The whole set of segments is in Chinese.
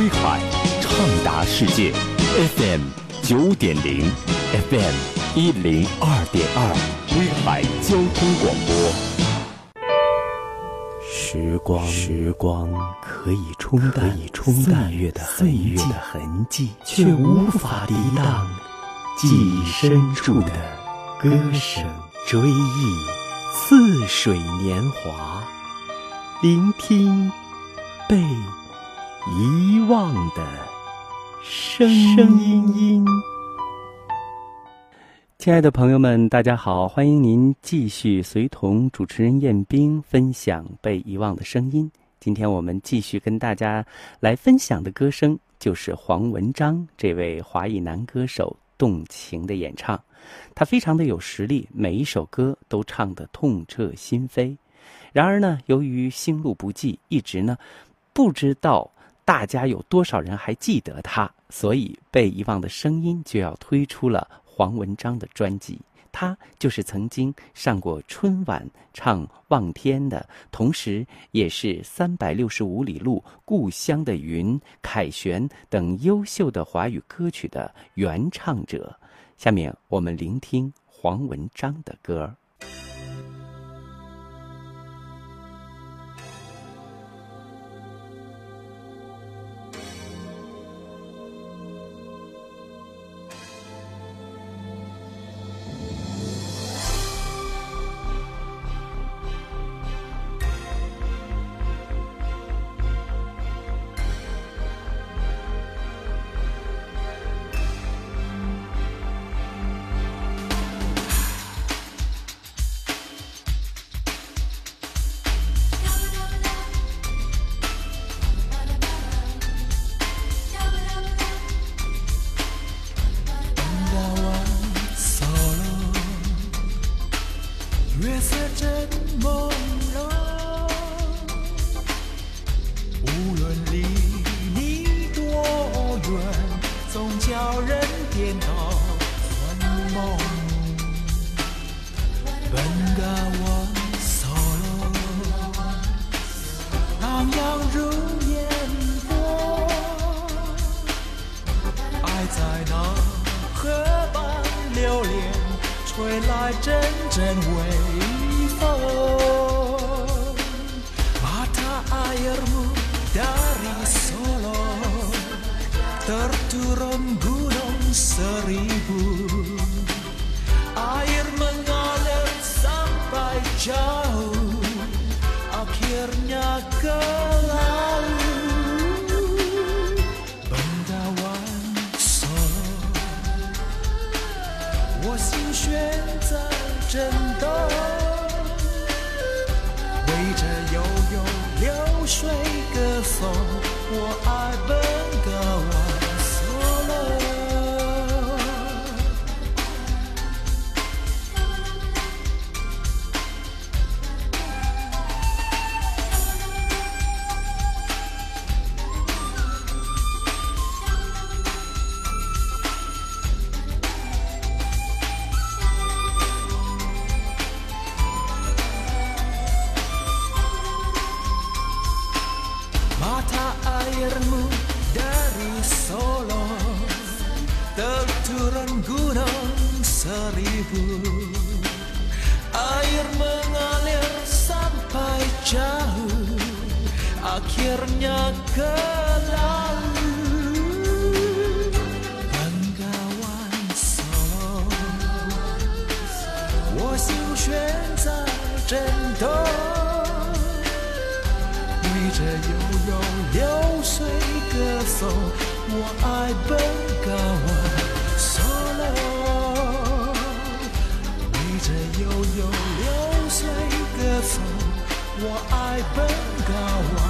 威海，畅达世界，FM 九点零，FM 一零二点二，威海交通广播。时光，时光可以冲淡岁月的岁月的痕迹，却无法抵挡记忆深处的歌声。追忆似水年华，聆听被忘的声音。亲爱的朋友们，大家好，欢迎您继续随同主持人彦兵分享被遗忘的声音。今天我们继续跟大家来分享的歌声，就是黄文章这位华裔男歌手动情的演唱。他非常的有实力，每一首歌都唱得痛彻心扉。然而呢，由于心路不济，一直呢不知道大家有多少人还记得他，所以被遗忘的声音就要推出了黄文章的专辑。他就是曾经上过春晚唱《望天》的，同时也是《三百六十五里路》《故乡的云》《凯旋》等优秀的华语歌曲的原唱者。下面我们聆听黄文章的歌。如烟波，爱在那河畔流连，吹来阵阵微风。巴塔阿尔穆达里索洛，terturun gunung seribu，air mengalir sampai jauh，akhirnya ke。我心弦在震动，为这悠悠流水歌颂。我爱奔岗湾，Solo，为这悠悠流水歌颂。我爱奔岗湾。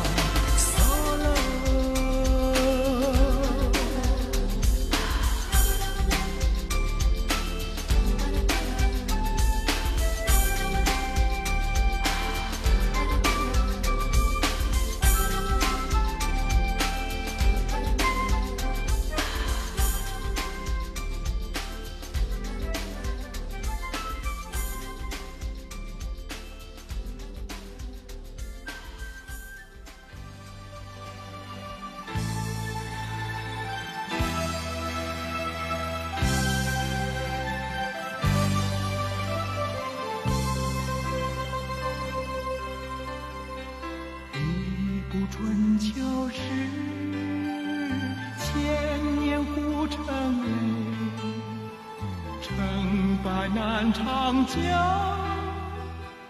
长久，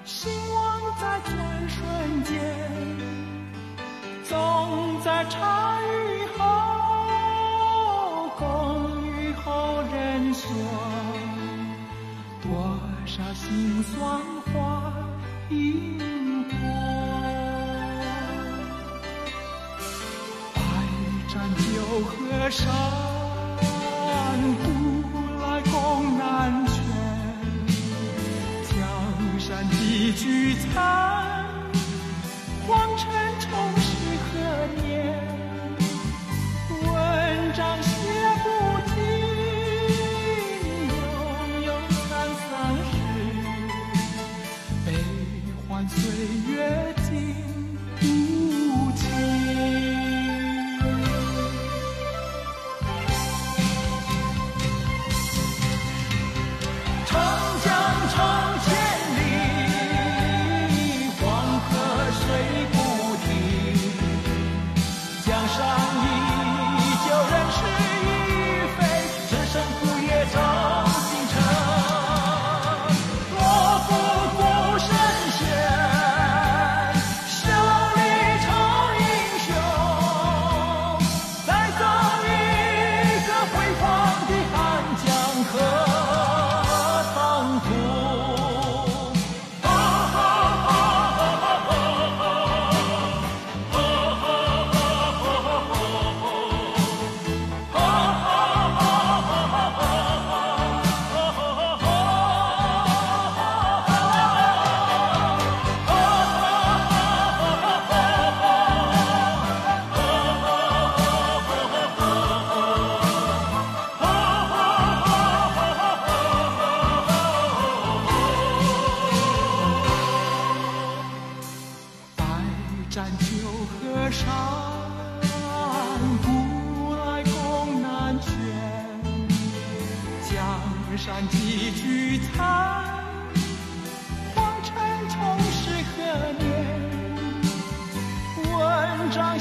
兴亡在转瞬间，总在茶余后，共雨后人说，多少辛酸话饮过。百战九河山，一句残，黄尘愁是何年？文章写不尽，悠悠沧桑事，悲欢岁月战酒河山，古来功难全。江山几聚残，黄尘重是何年？文章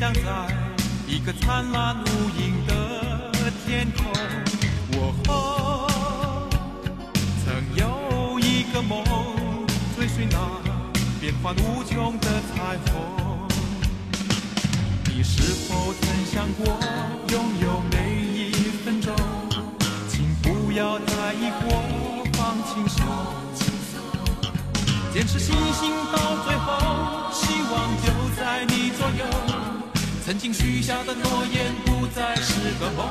飞翔在一个灿烂无垠的天空。我曾有一个梦，追随那变幻无穷的彩虹。你是否曾想过拥有每一分钟？请不要在意或放轻松，坚持信心到最后，希望就在你左右。曾经许下的诺言不再是个梦。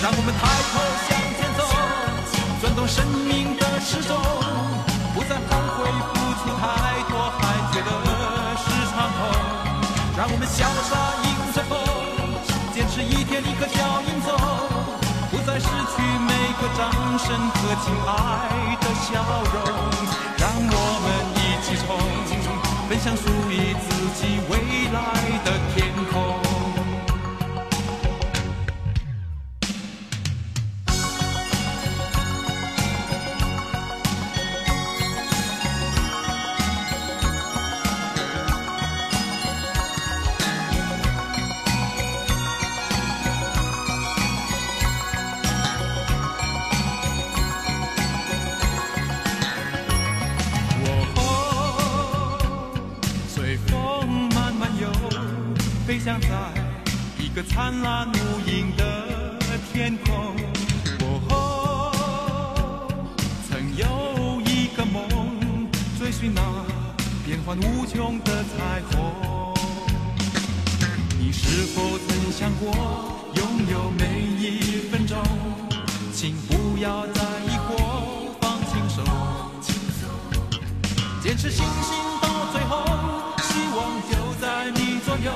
让我们抬头向前走，转动生命的时钟，不再后悔付出太多，还觉得是场空。让我们潇洒迎着风，坚持一天一个脚印走，不再失去每个掌声和亲爱的笑容。想诉一次想在一个灿烂无垠的天空。我曾有一个梦，追寻那变幻无穷的彩虹。你是否曾想过拥有每一分钟？请不要在意或放轻松。坚持信心到最后，希望就在你左右。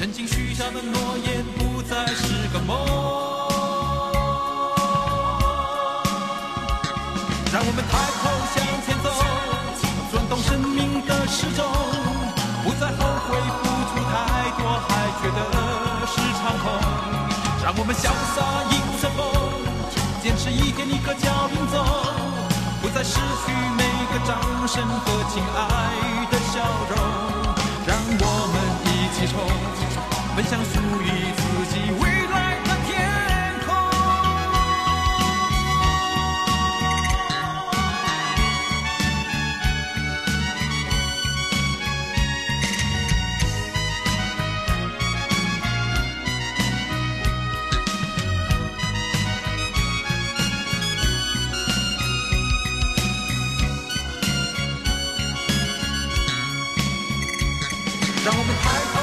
曾经许下的诺言不再是个梦。让我们抬头向前走，转动生命的时钟，不再后悔付出太多，还觉得是场空。让我们潇洒迎着风，坚持一天一个脚印走。不再失去每个掌声和亲爱的笑容，让我们一起冲，奔向属于自己未来的天空。让我们抬头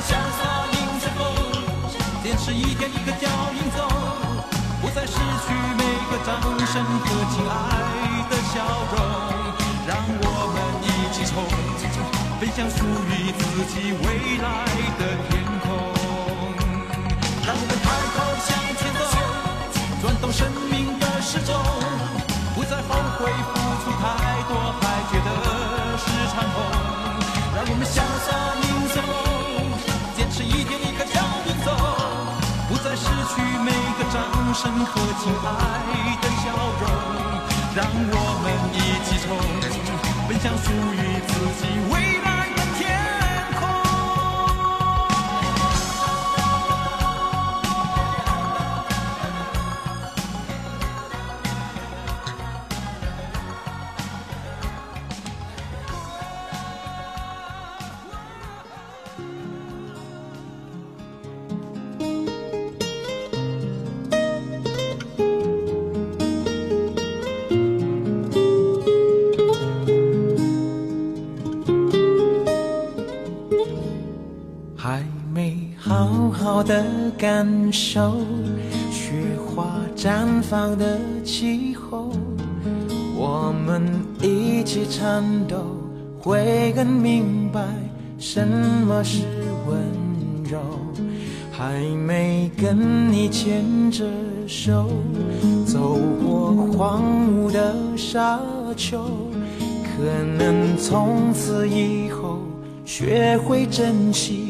们潇洒迎着风，坚持一天一个脚印走，不再失去每个掌声和亲爱的笑容。让我们一起冲，飞向属于自己未来的天空。让我们抬头向前走，转动生命的时钟，掌声和亲爱还没好好的感受雪花绽放的气候，我们一起颤抖，会更明白什么是温柔。还没跟你牵着手，走过荒芜的沙丘，可能从此以后学会珍惜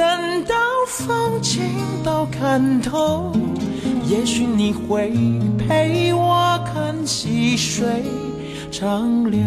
等到风景都看透，也许你会陪我看细水长流。